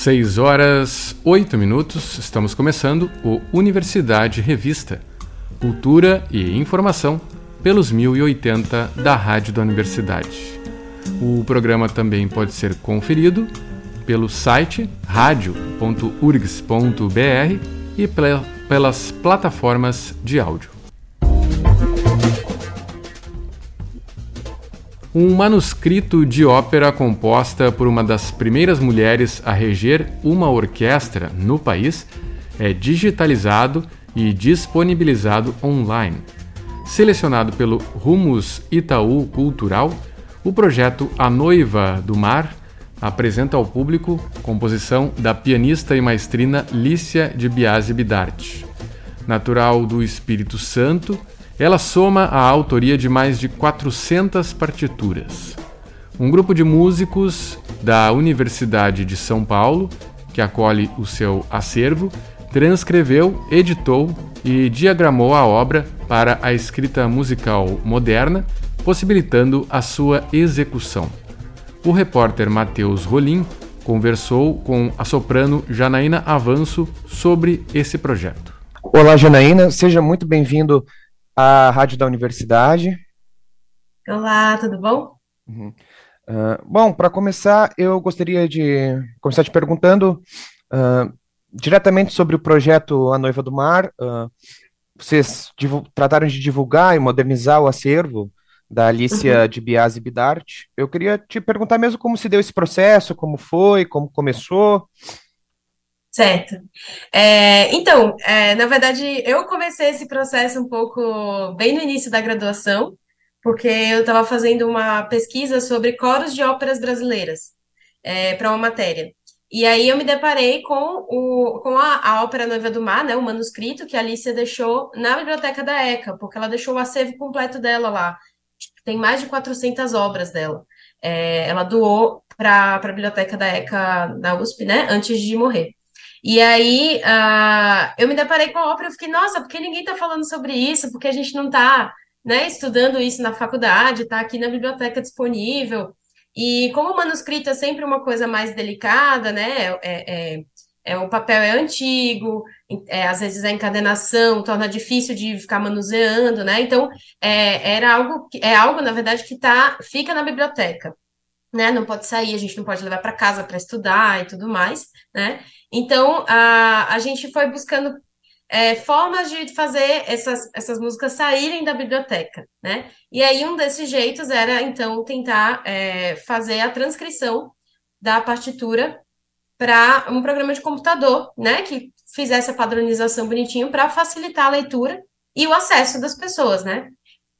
6 horas 8 minutos, estamos começando o Universidade Revista, Cultura e Informação pelos 1080 da Rádio da Universidade. O programa também pode ser conferido pelo site radio.urgs.br e pelas plataformas de áudio. Um manuscrito de ópera composta por uma das primeiras mulheres a reger uma orquestra no país é digitalizado e disponibilizado online. Selecionado pelo Rumos Itaú Cultural, o projeto A Noiva do Mar apresenta ao público composição da pianista e maestrina Lícia de Biase Bidarte. Natural do Espírito Santo, ela soma a autoria de mais de 400 partituras. Um grupo de músicos da Universidade de São Paulo, que acolhe o seu acervo, transcreveu, editou e diagramou a obra para a escrita musical moderna, possibilitando a sua execução. O repórter Matheus Rolim conversou com a soprano Janaína Avanço sobre esse projeto. Olá, Janaína, seja muito bem-vindo a Rádio da Universidade. Olá, tudo bom? Uhum. Uh, bom, para começar, eu gostaria de começar te perguntando uh, diretamente sobre o projeto A Noiva do Mar. Uh, vocês trataram de divulgar e modernizar o acervo da Alicia uhum. de Biase Bidart. Eu queria te perguntar mesmo como se deu esse processo, como foi, como começou. Certo. É, então, é, na verdade, eu comecei esse processo um pouco bem no início da graduação, porque eu estava fazendo uma pesquisa sobre coros de óperas brasileiras é, para uma matéria. E aí eu me deparei com, o, com a, a ópera Noiva do Mar, né, o manuscrito que a Alicia deixou na biblioteca da ECA, porque ela deixou o acervo completo dela lá. Tem mais de 400 obras dela. É, ela doou para a biblioteca da ECA da USP, né, antes de morrer. E aí uh, eu me deparei com a ópera e fiquei, nossa, por que ninguém está falando sobre isso? Porque a gente não está né, estudando isso na faculdade, está aqui na biblioteca disponível. E como o manuscrito é sempre uma coisa mais delicada, né? É, é, é o papel é antigo, é, às vezes a encadenação torna difícil de ficar manuseando, né? Então é, era algo é algo, na verdade, que tá, fica na biblioteca. Né, não pode sair, a gente não pode levar para casa para estudar e tudo mais, né? Então, a, a gente foi buscando é, formas de fazer essas, essas músicas saírem da biblioteca, né? E aí, um desses jeitos era, então, tentar é, fazer a transcrição da partitura para um programa de computador, né? Que fizesse a padronização bonitinho para facilitar a leitura e o acesso das pessoas, né?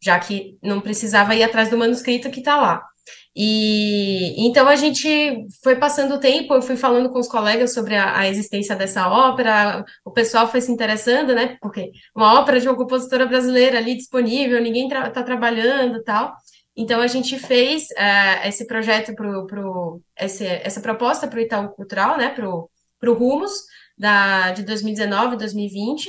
Já que não precisava ir atrás do manuscrito que está lá. E então a gente foi passando o tempo, eu fui falando com os colegas sobre a, a, existência dessa ópera, o pessoal foi se interessando, né? Porque uma ópera de uma compositora brasileira ali disponível, ninguém está tra trabalhando tal. Então a gente fez uh, esse projeto pro, pro essa proposta para o Itaú Cultural, né? Para o Rumos da, de 2019, 2020.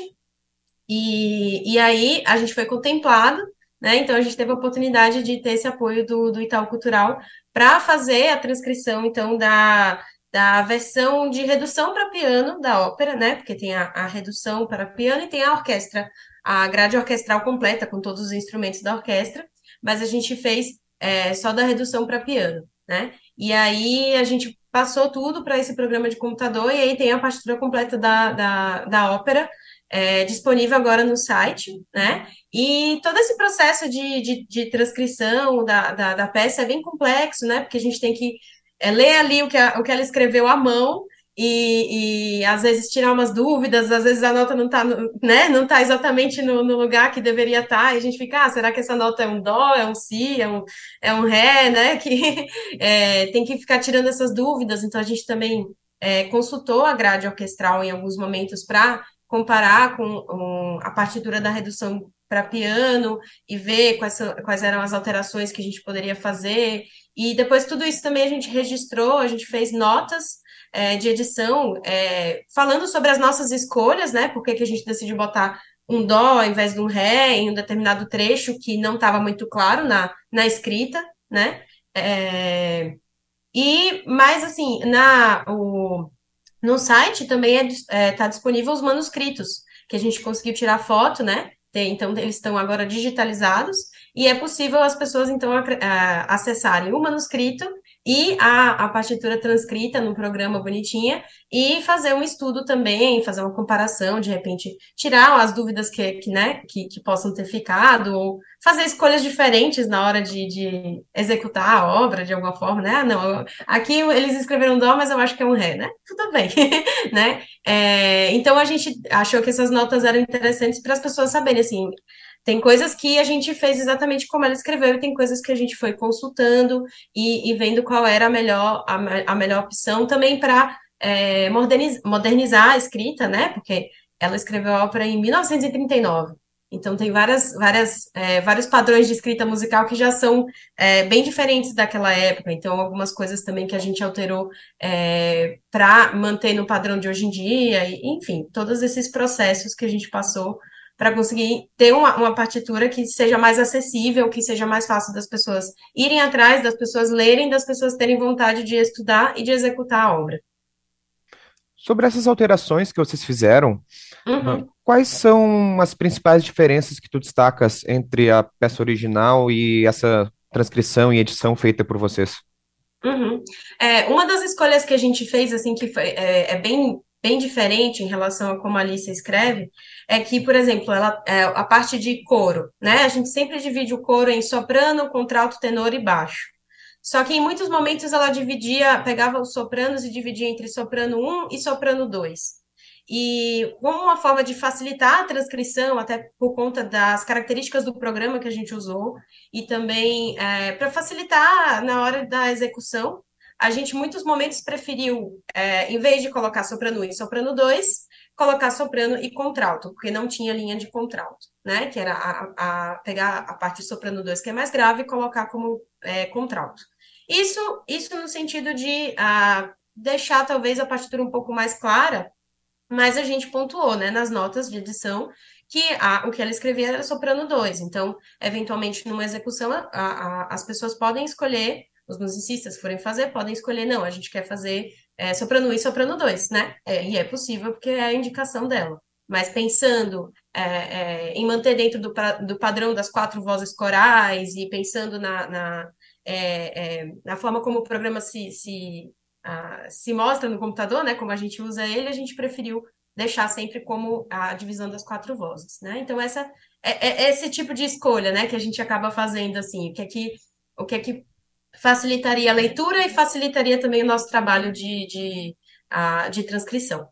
E, e aí a gente foi contemplado né? Então a gente teve a oportunidade de ter esse apoio do, do Itaú Cultural para fazer a transcrição, então, da, da versão de redução para piano da ópera, né? Porque tem a, a, redução para piano e tem a orquestra, a grade orquestral completa, com todos os instrumentos da orquestra, mas a gente fez é, só da redução para piano, né? E aí a gente passou tudo para esse programa de computador, e aí tem a partitura completa da, da, da ópera, é, disponível agora no site, né? E todo esse processo de, de, de transcrição da, da, da, peça é bem complexo, né? Porque a gente tem que é, ler ali o que, a, o que ela escreveu à mão e, e, às vezes tirar umas dúvidas, às vezes a nota não está né, não tá exatamente no, no, lugar que deveria estar, tá, e a gente fica, ah, será que essa nota é um dó, é um si, é um, é um ré, né? Que é, tem que ficar tirando essas dúvidas, então a gente também é, consultou a grade orquestral em alguns momentos para comparar com um, a partitura da redução para piano e ver quais, quais eram as alterações que a gente poderia fazer. E depois tudo isso também a gente registrou, a gente fez notas é, de edição é, falando sobre as nossas escolhas, né? Por que, que a gente decidiu botar um dó ao invés de um ré em um determinado trecho que não estava muito claro na, na escrita, né? É, e mais assim, na o, No site também está é, tá disponível os manuscritos, que a gente conseguiu tirar foto, né? Então, eles estão agora digitalizados e é possível as pessoas, então, acessarem o manuscrito e a, a partitura transcrita no programa bonitinha e fazer um estudo também, fazer uma comparação, de repente tirar as dúvidas que, que, né, que, que possam ter ficado, ou fazer escolhas diferentes na hora de, de executar a obra de alguma forma, né? Ah, não, aqui eles escreveram dó, mas eu acho que é um ré, né? Tudo bem, né? É, então a gente achou que essas notas eram interessantes para as pessoas saberem, assim, tem coisas que a gente fez exatamente como ela escreveu, e tem coisas que a gente foi consultando e, e vendo qual era a melhor, a, a melhor opção também para é, modernizar, modernizar a escrita, né? Porque ela escreveu a ópera em 1939. Então tem várias, várias, é, vários padrões de escrita musical que já são é, bem diferentes daquela época. Então algumas coisas também que a gente alterou é, para manter no padrão de hoje em dia. E, enfim, todos esses processos que a gente passou para conseguir ter uma, uma, partitura que seja mais acessível, que seja mais fácil das pessoas irem atrás, das pessoas lerem, das pessoas terem vontade de estudar e de executar a obra. Sobre essas alterações que vocês fizeram, uhum. Ah, quais são as principais diferenças que tu destacas entre a peça original e essa transcrição e edição feita por vocês? Uhum. É, uma das escolhas que a gente fez, assim, que foi, é, é bem bem diferente em relação a como a Alice escreve, é que, por exemplo, ela, é, a parte de coro, né? A gente sempre divide o coro em soprano, contralto, tenor e baixo. Só que em muitos momentos ela dividia, pegava os sopranos e dividia entre soprano 1 e soprano 2. E como uma forma de facilitar a transcrição, até por conta das características do programa que a gente usou, e também é, para facilitar na hora da execução, a gente, em muitos momentos, preferiu, é, em vez de colocar soprano 1 e soprano 2, colocar soprano e contralto, porque não tinha linha de contralto, né? Que era a, a pegar a parte soprano 2, que é mais grave, e colocar como é, contralto. Isso, isso no sentido de a, deixar, talvez, a partitura um pouco mais clara, mas a gente pontuou, né, nas notas de edição, que a, o que ela escrevia era soprano 2. Então, eventualmente, numa execução, a, a, as pessoas podem escolher os musicistas forem fazer, podem escolher, não, a gente quer fazer é, soprano 1 e soprano 2, né? É, e é possível porque é a indicação dela. Mas pensando é, é, em manter dentro do, do, padrão das quatro vozes corais e pensando na, na, é, é, na forma como o programa se, se, a, se mostra no computador, né? Como a gente usa ele, a gente preferiu deixar sempre como a divisão das quatro vozes, né? Então essa é, é, esse tipo de escolha, né, que a gente acaba fazendo assim, o que é que o que é que facilitaria a leitura e facilitaria também o nosso trabalho de, de, de transcrição.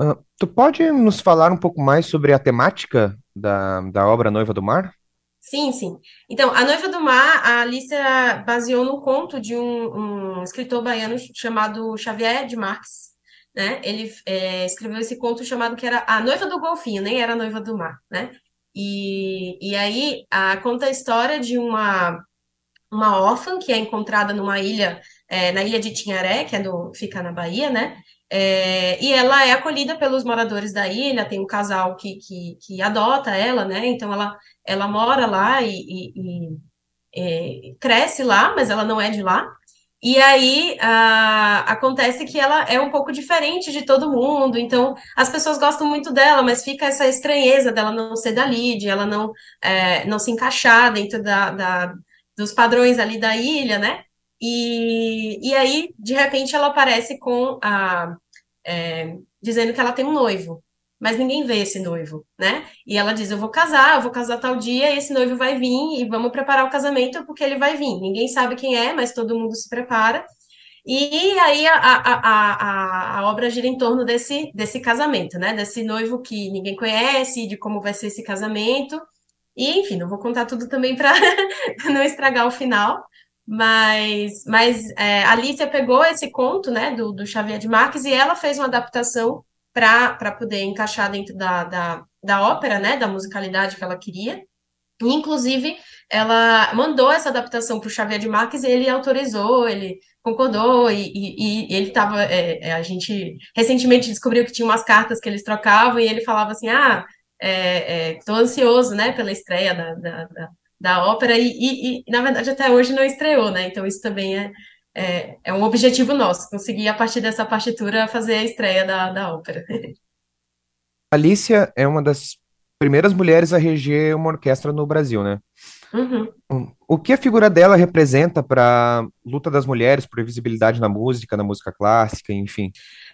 Uh, tu pode nos falar um pouco mais sobre a temática da, da obra Noiva do Mar? Sim, sim. Então, A Noiva do Mar, a Alicia baseou no conto de um, um escritor baiano chamado Xavier de Marques, né? Ele é, escreveu esse conto chamado que era A Noiva do Golfinho, nem era a Noiva do Mar, né? E, e aí a, conta a história de uma uma órfã que é encontrada numa ilha, é, na ilha de Tinharé, que é do, fica na Bahia, né? É, e ela é acolhida pelos moradores da ilha, tem um casal que, que, que adota ela, né? Então ela, ela mora lá e, e, e é, cresce lá, mas ela não é de lá. E aí acontece que ela é um pouco diferente de todo mundo, então as pessoas gostam muito dela, mas fica essa estranheza dela não ser da Lid, ela não, é, não se encaixar dentro da, da dos padrões ali da ilha, né? E, e aí, de repente, ela aparece com a. É, dizendo que ela tem um noivo, mas ninguém vê esse noivo, né? E ela diz: Eu vou casar, eu vou casar tal dia, esse noivo vai vir, e vamos preparar o casamento porque ele vai vir. Ninguém sabe quem é, mas todo mundo se prepara. E aí a, a, a, a, obra gira em torno desse, desse casamento, né? Desse noivo que ninguém conhece, de como vai ser esse casamento. E, enfim, não vou contar tudo também para não estragar o final, mas, mas é, a Alicia pegou esse conto, né, do, do Xavier de Marques e ela fez uma adaptação para poder encaixar dentro da, da, da ópera, né, da musicalidade que ela queria. E, inclusive, ela mandou essa adaptação para o Xavier de Marques e ele autorizou, ele concordou, e, e, e ele estava. É, é, a gente recentemente descobriu que tinha umas cartas que eles trocavam, e ele falava assim: ah, estou é, é, ansioso, né, pela estreia da, da, da, da ópera, e, e, e, na verdade, até hoje não estreou, né, então isso também é, é, é um objetivo nosso, conseguir a partir dessa partitura fazer a estreia da, da ópera. Alicia é uma das primeiras mulheres a reger uma orquestra no Brasil, né? Uhum. O que a figura dela representa para a luta das mulheres por visibilidade na música, na música clássica, enfim?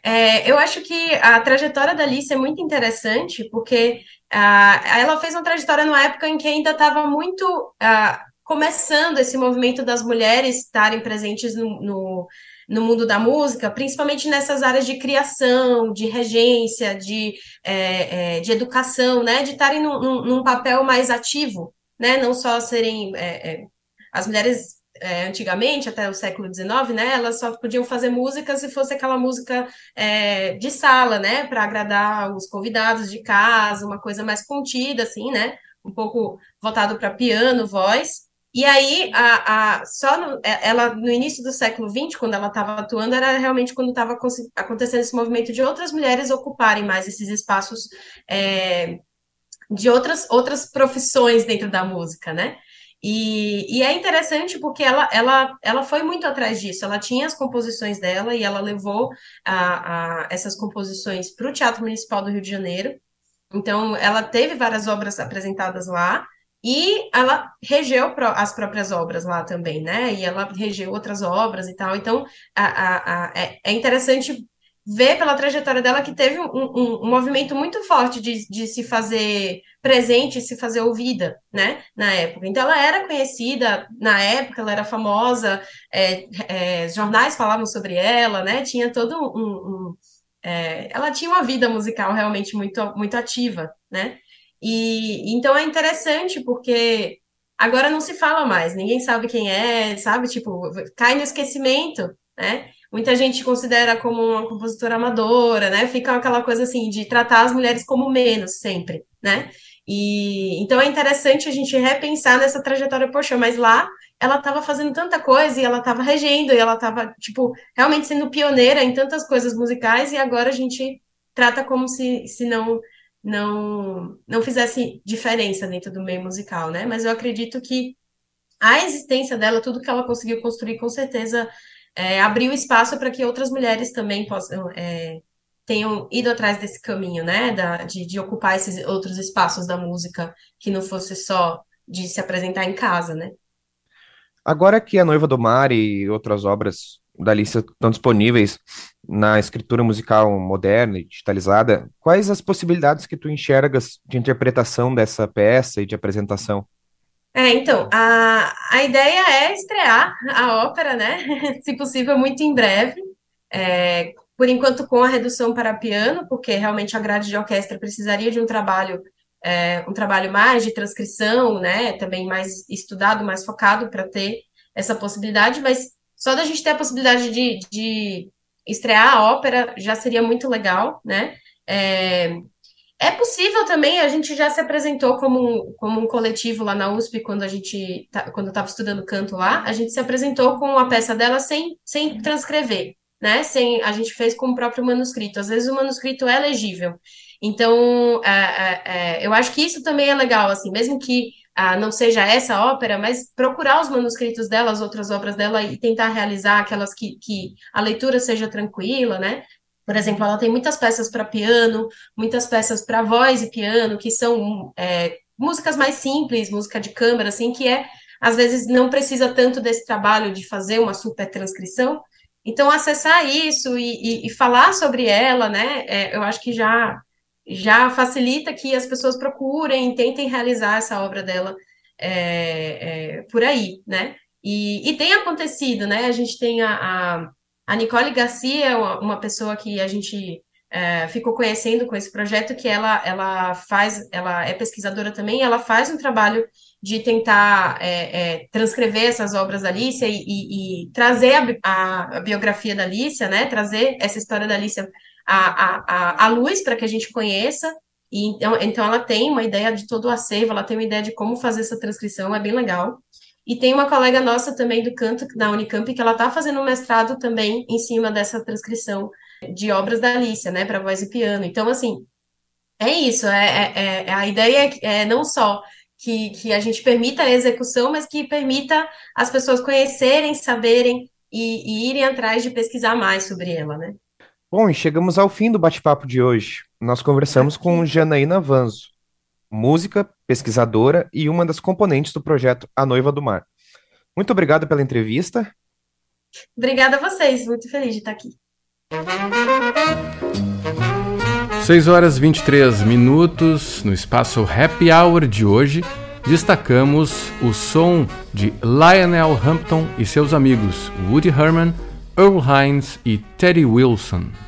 É, eu acho que a trajetória da Alice é muito interessante, porque uh, ela fez uma trajetória numa época em que ainda estava muito uh, começando esse movimento das mulheres estarem presentes no, no, no, mundo da música, principalmente nessas áreas de criação, de regência, de, é, é, de educação, né? De estarem num, num, papel mais ativo, né? Não só serem. É, é as mulheres é, antigamente, até o século XIX, né, elas só podiam fazer música se fosse aquela música é, de sala, né, para agradar os convidados de casa, uma coisa mais contida, assim, né, um pouco voltado para piano, voz. E aí, a, a, só no, é, ela, no início do século XX, quando ela estava atuando, era realmente quando estava acontecendo esse movimento de outras mulheres ocuparem mais esses espaços é, de outras, outras profissões dentro da música, né? E, e, é interessante porque ela, ela, ela foi muito atrás disso. Ela tinha as composições dela e ela levou a, a essas composições para o Teatro Municipal do Rio de Janeiro. Então, ela teve várias obras apresentadas lá. E ela regeu as próprias obras lá também, né? E ela regeu outras obras e tal. Então, a, a, é, é interessante ver pela trajetória dela que teve um, um, um, movimento muito forte de, de se fazer presente, se fazer ouvida, né, na época. Então, ela era conhecida na época, ela era famosa, é, é, jornais falavam sobre ela, né, tinha todo um... um é, ela tinha uma vida musical realmente muito, muito ativa, né, e então é interessante porque agora não se fala mais, ninguém sabe quem é, sabe? Tipo, cai no esquecimento, né? Muita gente considera como uma compositora amadora, né? Fica aquela coisa assim de tratar as mulheres como menos sempre, né? E então é interessante a gente repensar nessa trajetória, poxa, mas lá ela estava fazendo tanta coisa e ela estava regendo e ela estava, tipo, realmente sendo pioneira em tantas coisas musicais e agora a gente trata como se, se não não, não fizesse diferença dentro do meio musical, né? Mas eu acredito que a existência dela, tudo que ela conseguiu construir, com certeza é, abriu espaço para que outras mulheres também possam é, tenham ido atrás desse caminho, né? Da, de, de ocupar esses outros espaços da música que não fosse só de se apresentar em casa, né? Agora que a Noiva do Mar e outras obras da lista estão disponíveis na escritura musical moderna e digitalizada, quais as possibilidades que tu enxergas de interpretação dessa peça e de apresentação? É, então, a, a ideia é estrear a ópera, né? Se possível, muito em breve. É, por enquanto, com a redução para piano, porque realmente a grade de orquestra precisaria de um trabalho, é, um trabalho mais de transcrição, né? Também mais estudado, mais focado para ter essa possibilidade, mas só da gente ter a possibilidade de, de estrear a ópera já seria muito legal, né? É, é possível também, a gente já se apresentou como como um coletivo lá na USP, quando a gente, tá, quando eu estava estudando canto lá, a gente se apresentou com a peça dela sem, sem transcrever, né? Sem, a gente fez com o próprio manuscrito. Às vezes o manuscrito é legível. Então, é, é, é, eu acho que isso também é legal, assim, mesmo que ah, não seja essa ópera, mas procurar os manuscritos dela, as outras obras dela e tentar realizar aquelas que, que a leitura seja tranquila, né? Por exemplo, ela tem muitas peças para piano, muitas peças para voz e piano, que são é, músicas mais simples, música de câmara, assim, que é, às vezes, não precisa tanto desse trabalho de fazer uma super transcrição. Então, acessar isso e, e, e falar sobre ela, né, é, eu acho que já já facilita que as pessoas procurem, tentem realizar essa obra dela é, é, por aí, né? E, e, tem acontecido, né? A gente tem a, a, a Nicole Garcia, uma, uma, pessoa que a gente é, ficou conhecendo com esse projeto, que ela, ela faz, ela é pesquisadora também, ela faz um trabalho de tentar é, é, transcrever essas obras da Alicia e, e, e trazer a, a, biografia da Alicia, né? Trazer essa história da Alicia a, a, a luz para que a gente conheça. E então, então ela tem uma ideia de todo o acervo, ela tem uma ideia de como fazer essa transcrição, é bem legal. E tem uma colega nossa também do canto da Unicamp que ela está fazendo um mestrado também em cima dessa transcrição de obras da Alicia, né, para voz e piano. Então, assim, é isso. É, é, é a ideia é, é não só que, que a gente permita a execução, mas que permita as pessoas conhecerem, saberem e, e irem atrás de pesquisar mais sobre ela, né? Bom, e chegamos ao fim do bate-papo de hoje. Nós conversamos com Janaína Vanzo, música, pesquisadora e uma das componentes do projeto A Noiva do Mar. Muito obrigado pela entrevista. Obrigada a vocês, muito feliz de estar aqui. 6 horas 23 minutos no espaço Happy Hour de hoje. Destacamos o som de Lionel Hampton e seus amigos Woody Herman, Earl Hines e Teddy Wilson.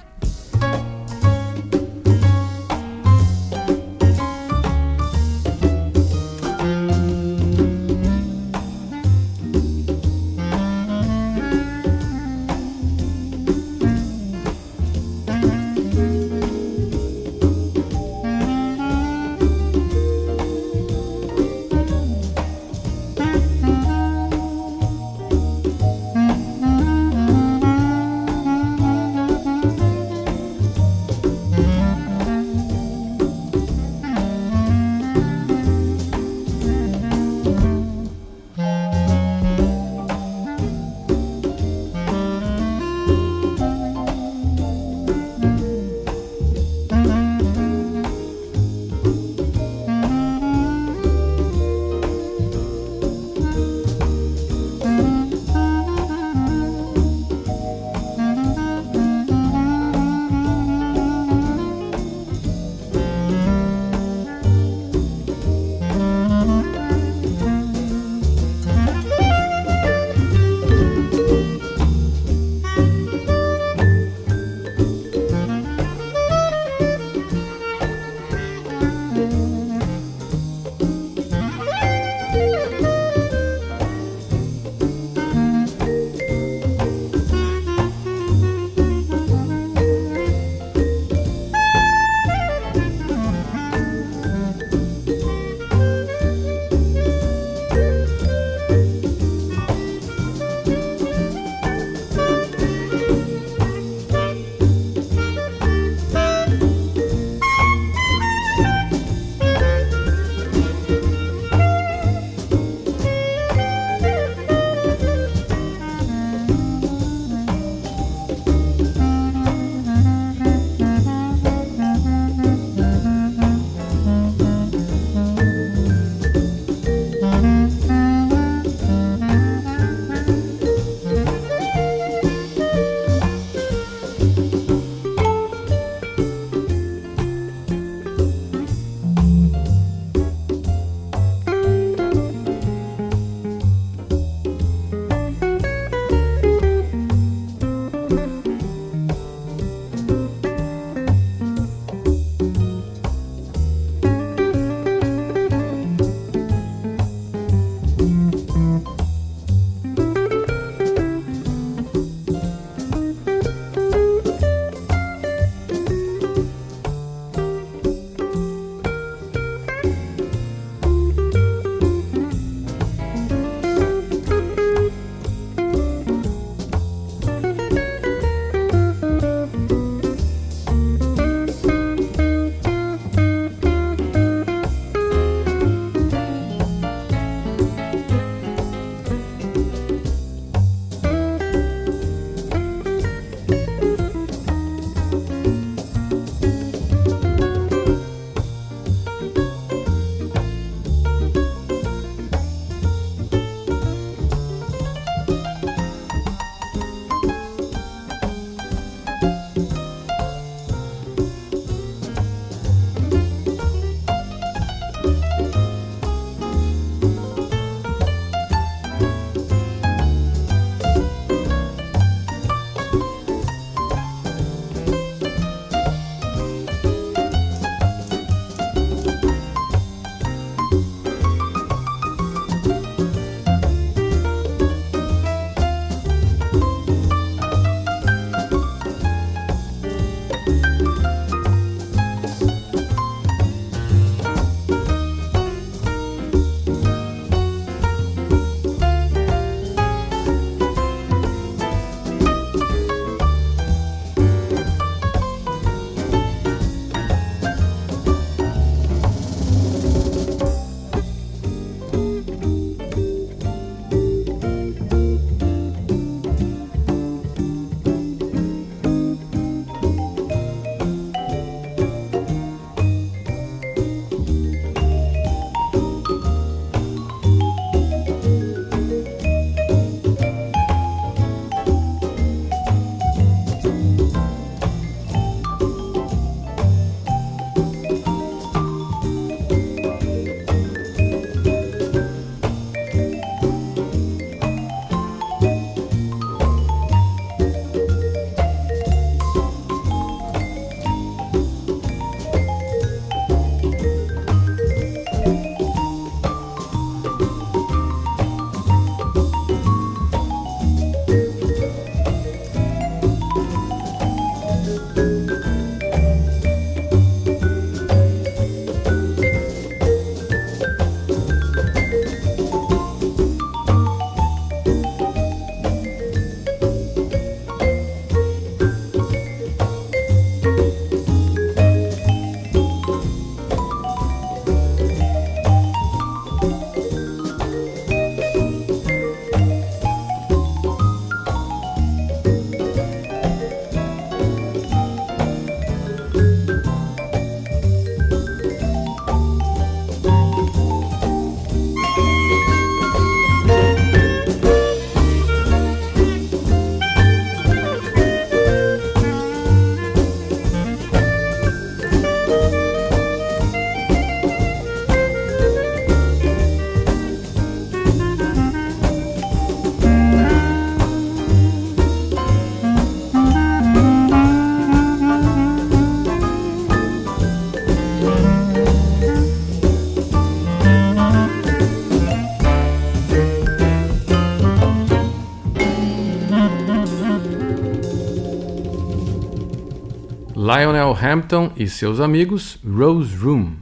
Lionel Hampton e seus amigos Rose Room.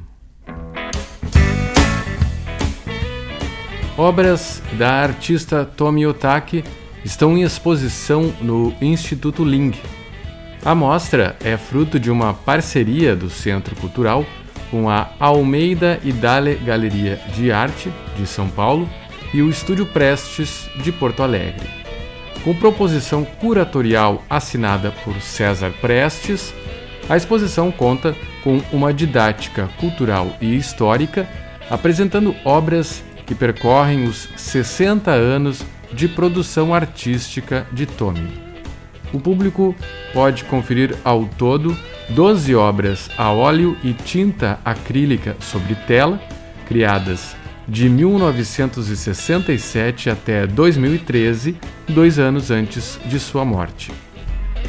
Obras da artista Tomi Otaki estão em exposição no Instituto Ling. A mostra é fruto de uma parceria do Centro Cultural com a Almeida Idale Galeria de Arte de São Paulo e o Estúdio Prestes de Porto Alegre. Com proposição curatorial assinada por César Prestes, a exposição conta com uma didática cultural e histórica apresentando obras que percorrem os 60 anos de produção artística de Tomi. O público pode conferir ao todo 12 obras a óleo e tinta acrílica sobre tela, criadas de 1967 até 2013, dois anos antes de sua morte.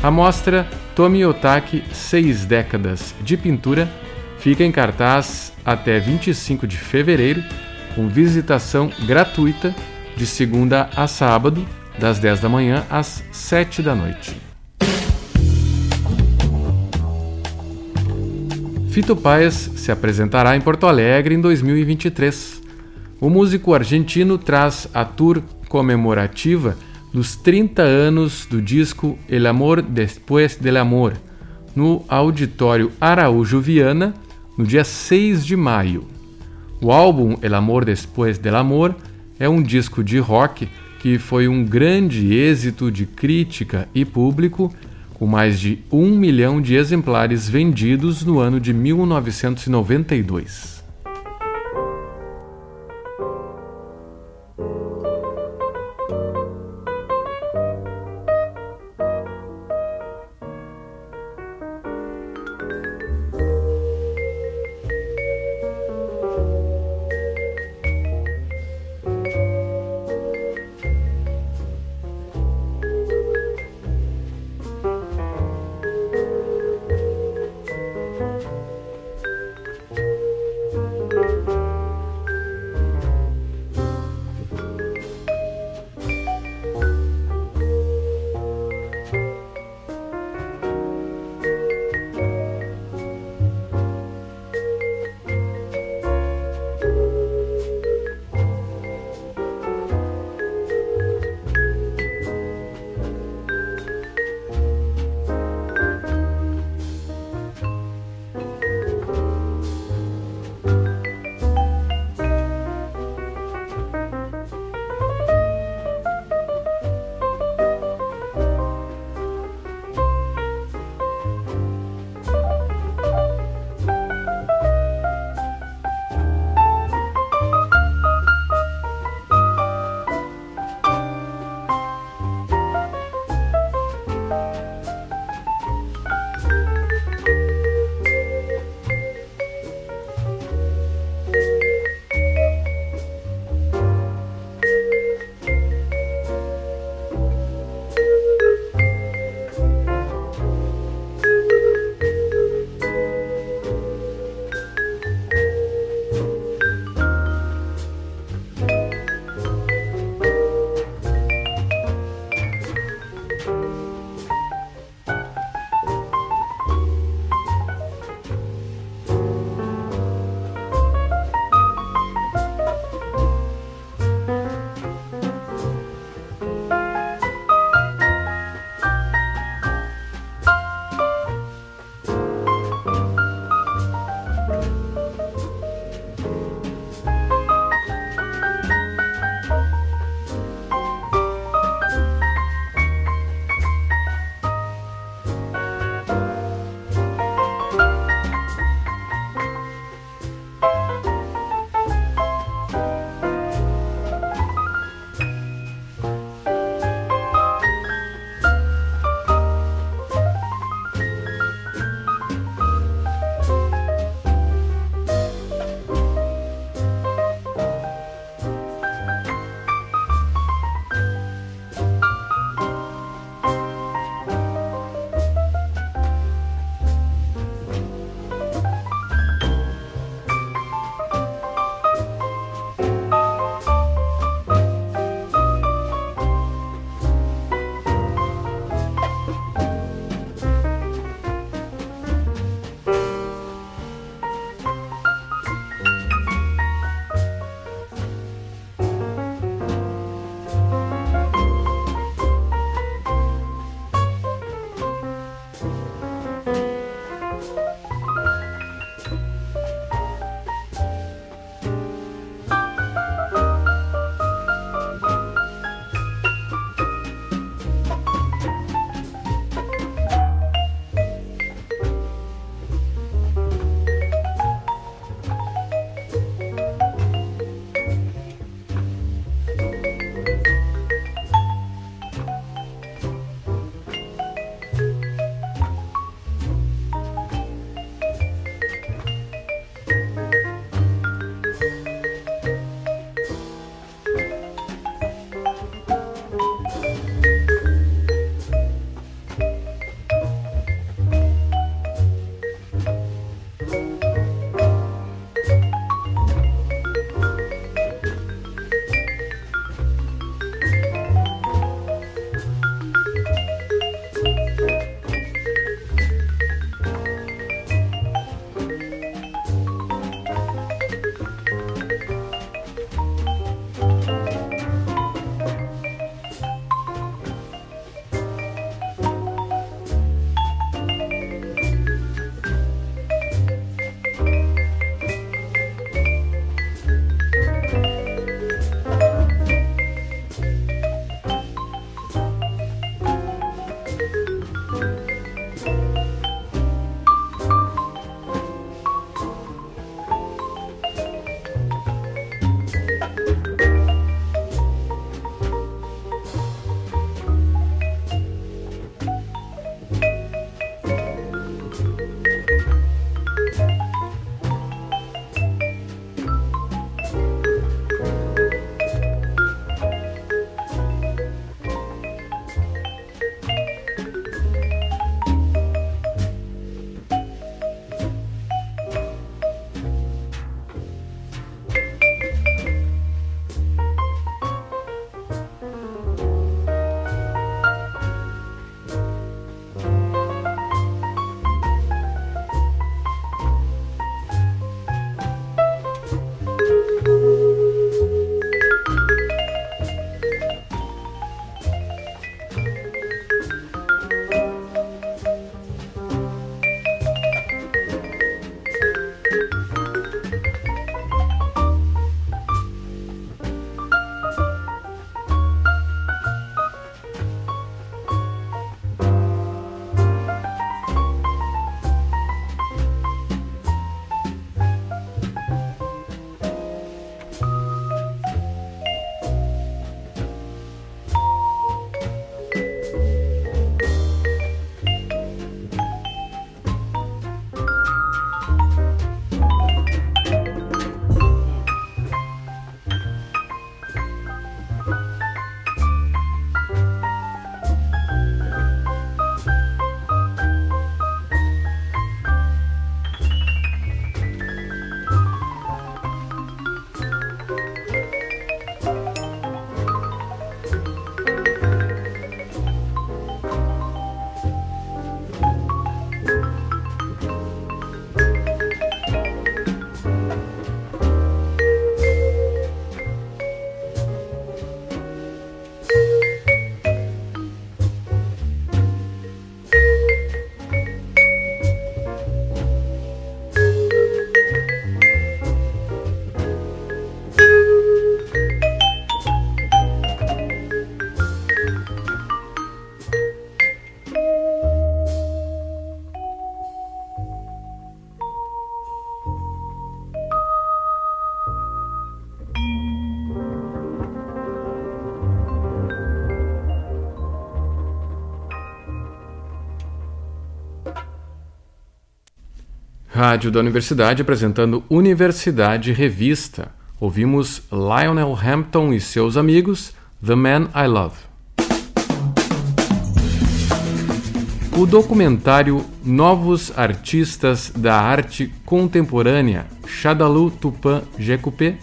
A mostra Tomi Otaki Seis Décadas de Pintura fica em cartaz até 25 de fevereiro, com visitação gratuita de segunda a sábado, das 10 da manhã às 7 da noite. Fito Paes se apresentará em Porto Alegre em 2023. O músico argentino traz a tour comemorativa dos 30 anos do disco El Amor Después del Amor, no Auditório Araújo Viana, no dia 6 de maio. O álbum El Amor Después del Amor é um disco de rock que foi um grande êxito de crítica e público, com mais de um milhão de exemplares vendidos no ano de 1992. Rádio da Universidade apresentando Universidade Revista. Ouvimos Lionel Hampton e seus amigos, The Man I Love. O documentário Novos Artistas da Arte Contemporânea, Shadalu Tupan Jekupé,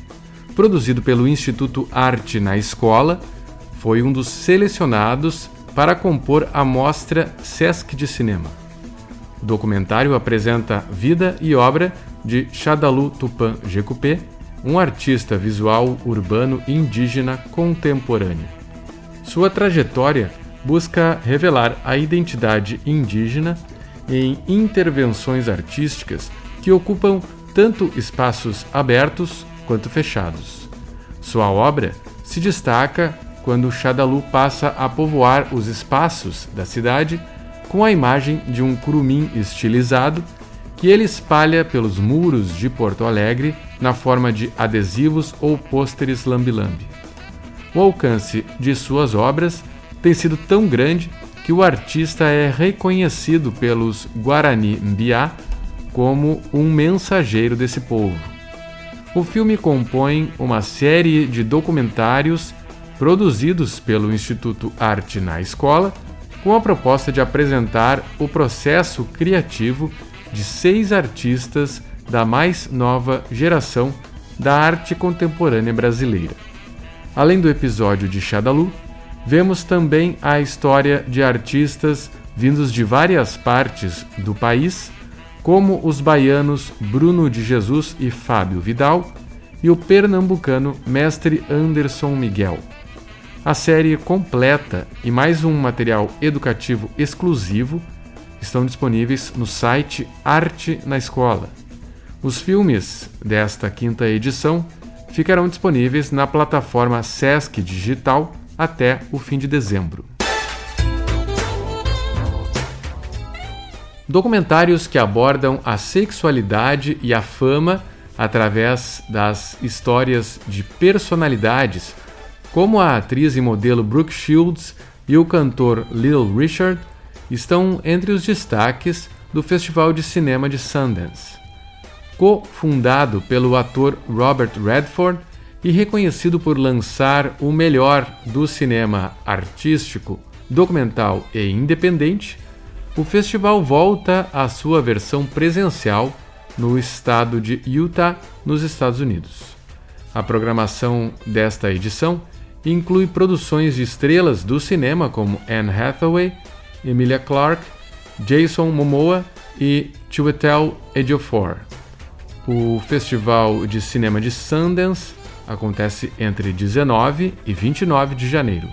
produzido pelo Instituto Arte na Escola, foi um dos selecionados para compor a mostra Sesc de Cinema. O documentário apresenta vida e obra de Shadalu Tupan Jekupé, um artista visual urbano indígena contemporâneo. Sua trajetória busca revelar a identidade indígena em intervenções artísticas que ocupam tanto espaços abertos quanto fechados. Sua obra se destaca quando Xadalu passa a povoar os espaços da cidade com a imagem de um curumim estilizado que ele espalha pelos muros de Porto Alegre na forma de adesivos ou pôsteres lambi-lambi. O alcance de suas obras tem sido tão grande que o artista é reconhecido pelos Guarani Mbiá como um mensageiro desse povo. O filme compõe uma série de documentários produzidos pelo Instituto Arte na Escola, com a proposta de apresentar o processo criativo de seis artistas da mais nova geração da arte contemporânea brasileira. Além do episódio de Xadalu, vemos também a história de artistas vindos de várias partes do país, como os baianos Bruno de Jesus e Fábio Vidal e o pernambucano Mestre Anderson Miguel. A série completa e mais um material educativo exclusivo estão disponíveis no site Arte na Escola. Os filmes desta quinta edição ficarão disponíveis na plataforma Sesc Digital até o fim de dezembro. Documentários que abordam a sexualidade e a fama através das histórias de personalidades, como a atriz e modelo Brooke Shields e o cantor Lil Richard, estão entre os destaques do Festival de Cinema de Sundance. Co-fundado pelo ator Robert Redford e reconhecido por lançar o melhor do cinema artístico, documental e independente, o festival volta à sua versão presencial no estado de Utah, nos Estados Unidos. A programação desta edição inclui produções de estrelas do cinema como Anne Hathaway, Emilia Clarke, Jason Momoa e Chiwetel Ejiofor. O Festival de Cinema de Sundance acontece entre 19 e 29 de janeiro.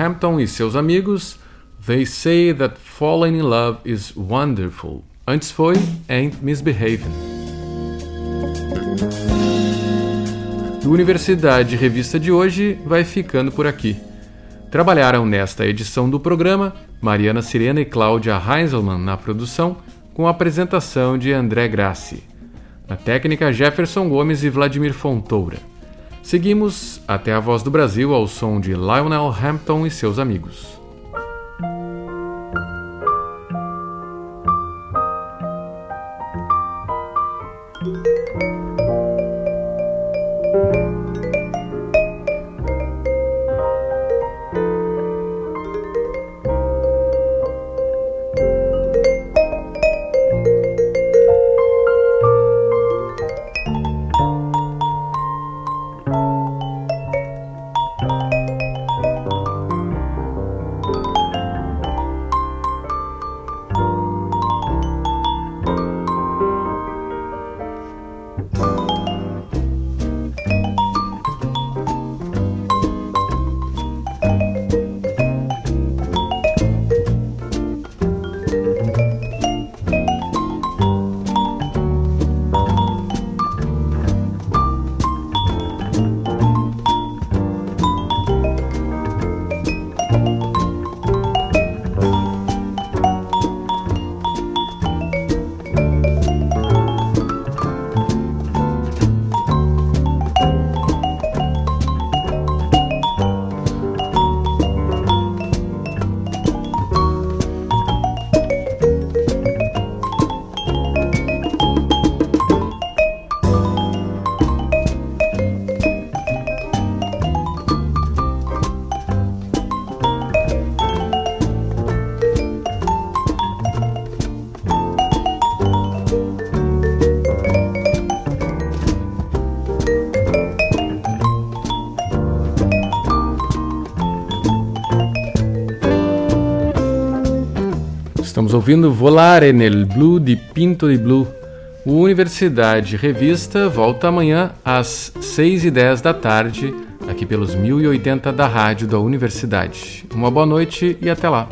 Hampton e seus amigos They Say That Falling in Love is Wonderful. Antes foi Ain't Misbehaving. O Universidade Revista de hoje vai ficando por aqui. Trabalharam nesta edição do programa Mariana Sirena e Cláudia Heinzelmann na produção, com a apresentação de André Grassi. Na técnica, Jefferson Gomes e Vladimir Fontoura. Seguimos até a Voz do Brasil ao som de Lionel Hampton e seus amigos. Ouvindo Volare nel Blu de Pinto di Blu. O Universidade Revista volta amanhã às 6 e 10 da tarde, aqui pelos 1080 da rádio da Universidade. Uma boa noite e até lá.